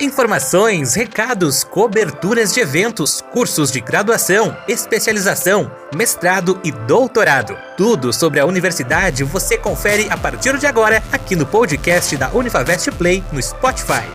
Informações, recados, coberturas de eventos, cursos de graduação, especialização, mestrado e doutorado. Tudo sobre a universidade você confere a partir de agora aqui no podcast da Unifavest Play no Spotify.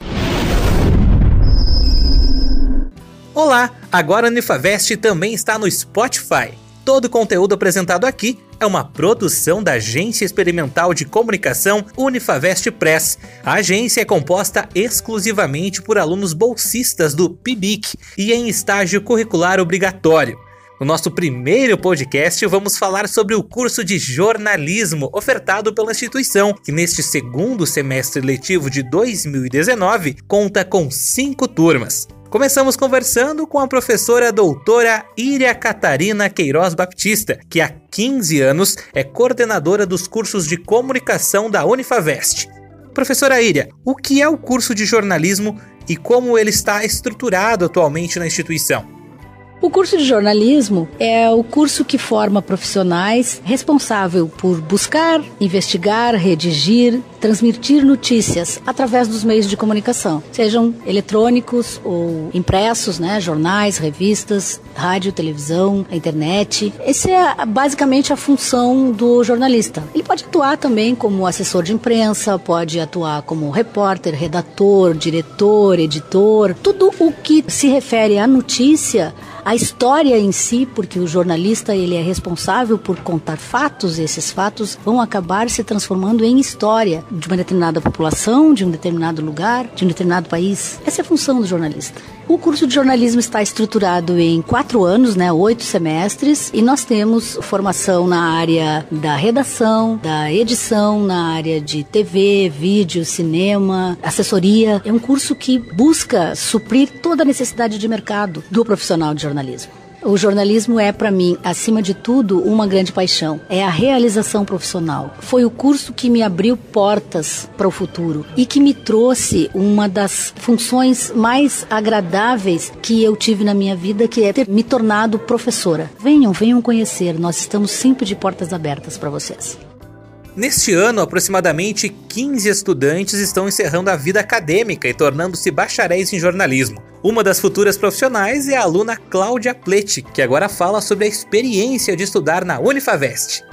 Olá, agora a Unifavest também está no Spotify. Todo o conteúdo apresentado aqui é uma produção da Agência Experimental de Comunicação Unifavest Press. A agência é composta exclusivamente por alunos bolsistas do PIBIC e em estágio curricular obrigatório. No nosso primeiro podcast, vamos falar sobre o curso de jornalismo ofertado pela instituição, que neste segundo semestre letivo de 2019 conta com cinco turmas. Começamos conversando com a professora doutora Iria Catarina Queiroz Baptista, que há 15 anos é coordenadora dos cursos de comunicação da Unifavest. Professora Iria, o que é o curso de jornalismo e como ele está estruturado atualmente na instituição? O curso de jornalismo é o curso que forma profissionais responsável por buscar, investigar, redigir, transmitir notícias através dos meios de comunicação, sejam eletrônicos ou impressos, né, jornais, revistas, rádio, televisão, internet. Essa é basicamente a função do jornalista. Ele pode atuar também como assessor de imprensa, pode atuar como repórter, redator, diretor, editor, tudo o que se refere à notícia a história em si, porque o jornalista ele é responsável por contar fatos, e esses fatos vão acabar se transformando em história de uma determinada população, de um determinado lugar, de um determinado país. Essa é a função do jornalista. O curso de jornalismo está estruturado em quatro anos, né, oito semestres, e nós temos formação na área da redação, da edição, na área de TV, vídeo, cinema, assessoria. É um curso que busca suprir toda a necessidade de mercado do profissional de jornalismo. O jornalismo é, para mim, acima de tudo, uma grande paixão. É a realização profissional. Foi o curso que me abriu portas para o futuro e que me trouxe uma das funções mais agradáveis que eu tive na minha vida, que é ter me tornado professora. Venham, venham conhecer. Nós estamos sempre de portas abertas para vocês. Neste ano, aproximadamente 15 estudantes estão encerrando a vida acadêmica e tornando-se bacharéis em jornalismo. Uma das futuras profissionais é a aluna Cláudia Plete, que agora fala sobre a experiência de estudar na Unifavest.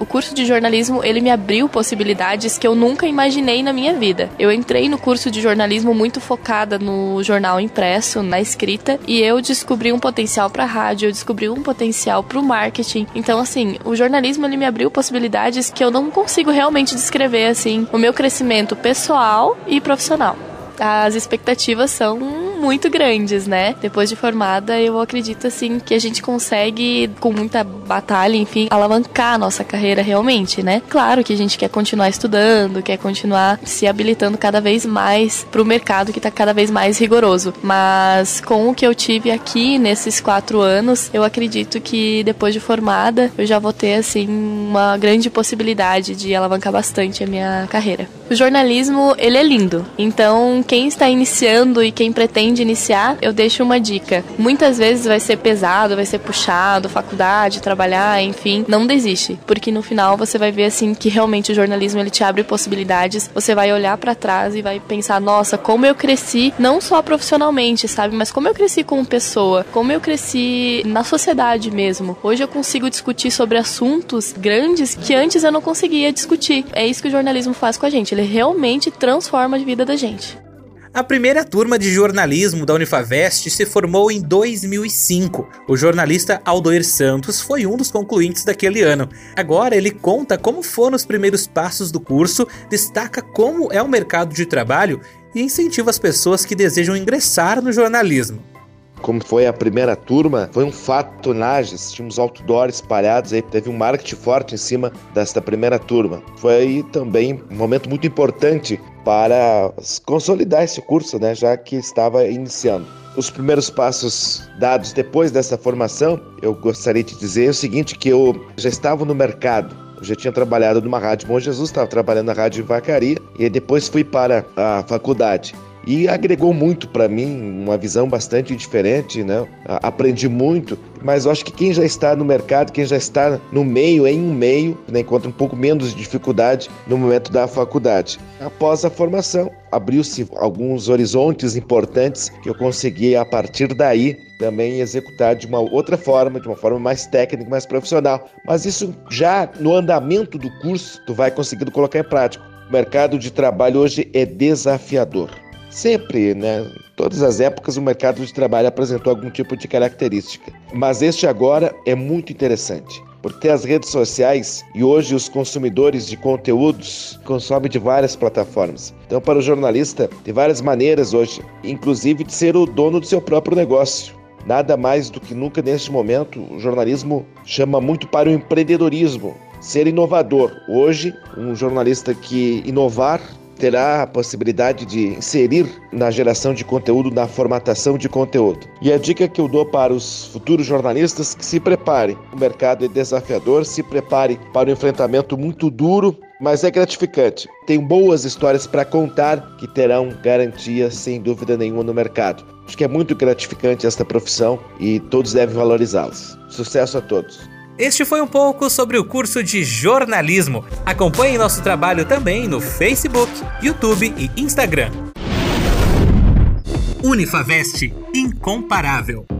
O curso de jornalismo, ele me abriu possibilidades que eu nunca imaginei na minha vida. Eu entrei no curso de jornalismo muito focada no jornal impresso, na escrita, e eu descobri um potencial para rádio, eu descobri um potencial para o marketing. Então, assim, o jornalismo ele me abriu possibilidades que eu não consigo realmente descrever assim, o meu crescimento pessoal e profissional as expectativas são muito grandes, né? Depois de formada, eu acredito assim que a gente consegue, com muita batalha, enfim, alavancar a nossa carreira realmente, né? Claro que a gente quer continuar estudando, quer continuar se habilitando cada vez mais para o mercado que está cada vez mais rigoroso. Mas com o que eu tive aqui nesses quatro anos, eu acredito que depois de formada, eu já vou ter assim uma grande possibilidade de alavancar bastante a minha carreira. O jornalismo, ele é lindo. Então, quem está iniciando e quem pretende iniciar, eu deixo uma dica. Muitas vezes vai ser pesado, vai ser puxado, faculdade, trabalhar, enfim, não desiste, porque no final você vai ver assim que realmente o jornalismo ele te abre possibilidades. Você vai olhar para trás e vai pensar, nossa, como eu cresci não só profissionalmente, sabe, mas como eu cresci como pessoa, como eu cresci na sociedade mesmo. Hoje eu consigo discutir sobre assuntos grandes que antes eu não conseguia discutir. É isso que o jornalismo faz com a gente, ele realmente transforma a vida da gente. A primeira turma de jornalismo da Unifavest se formou em 2005. O jornalista Aldoir Santos foi um dos concluintes daquele ano. Agora ele conta como foram os primeiros passos do curso, destaca como é o mercado de trabalho e incentiva as pessoas que desejam ingressar no jornalismo como foi a primeira turma, foi um fato tínhamos outdoors espalhados, aí teve um marketing forte em cima desta primeira turma. Foi também um momento muito importante para consolidar esse curso, né, já que estava iniciando. Os primeiros passos dados depois dessa formação, eu gostaria de dizer o seguinte, que eu já estava no mercado, eu já tinha trabalhado numa rádio Bom Jesus, estava trabalhando na rádio Vacaria e depois fui para a faculdade. E agregou muito para mim, uma visão bastante diferente, né? Aprendi muito, mas eu acho que quem já está no mercado, quem já está no meio, em um meio, né, encontra um pouco menos de dificuldade no momento da faculdade. Após a formação, abriu-se alguns horizontes importantes que eu consegui a partir daí também executar de uma outra forma, de uma forma mais técnica, mais profissional. Mas isso já no andamento do curso, tu vai conseguindo colocar em prática. O mercado de trabalho hoje é desafiador. Sempre, né? Todas as épocas o mercado de trabalho apresentou algum tipo de característica, mas este agora é muito interessante porque as redes sociais e hoje os consumidores de conteúdos consomem de várias plataformas. Então, para o jornalista, tem várias maneiras hoje, inclusive de ser o dono do seu próprio negócio. Nada mais do que nunca neste momento, o jornalismo chama muito para o empreendedorismo, ser inovador. Hoje, um jornalista que inovar terá a possibilidade de inserir na geração de conteúdo, na formatação de conteúdo. E a dica que eu dou para os futuros jornalistas que se preparem. O mercado é desafiador, se prepare para um enfrentamento muito duro, mas é gratificante. Tem boas histórias para contar que terão garantia sem dúvida nenhuma no mercado. Acho que é muito gratificante esta profissão e todos devem valorizá-las. Sucesso a todos. Este foi um pouco sobre o curso de jornalismo. Acompanhe nosso trabalho também no Facebook, YouTube e Instagram. Unifavest Incomparável.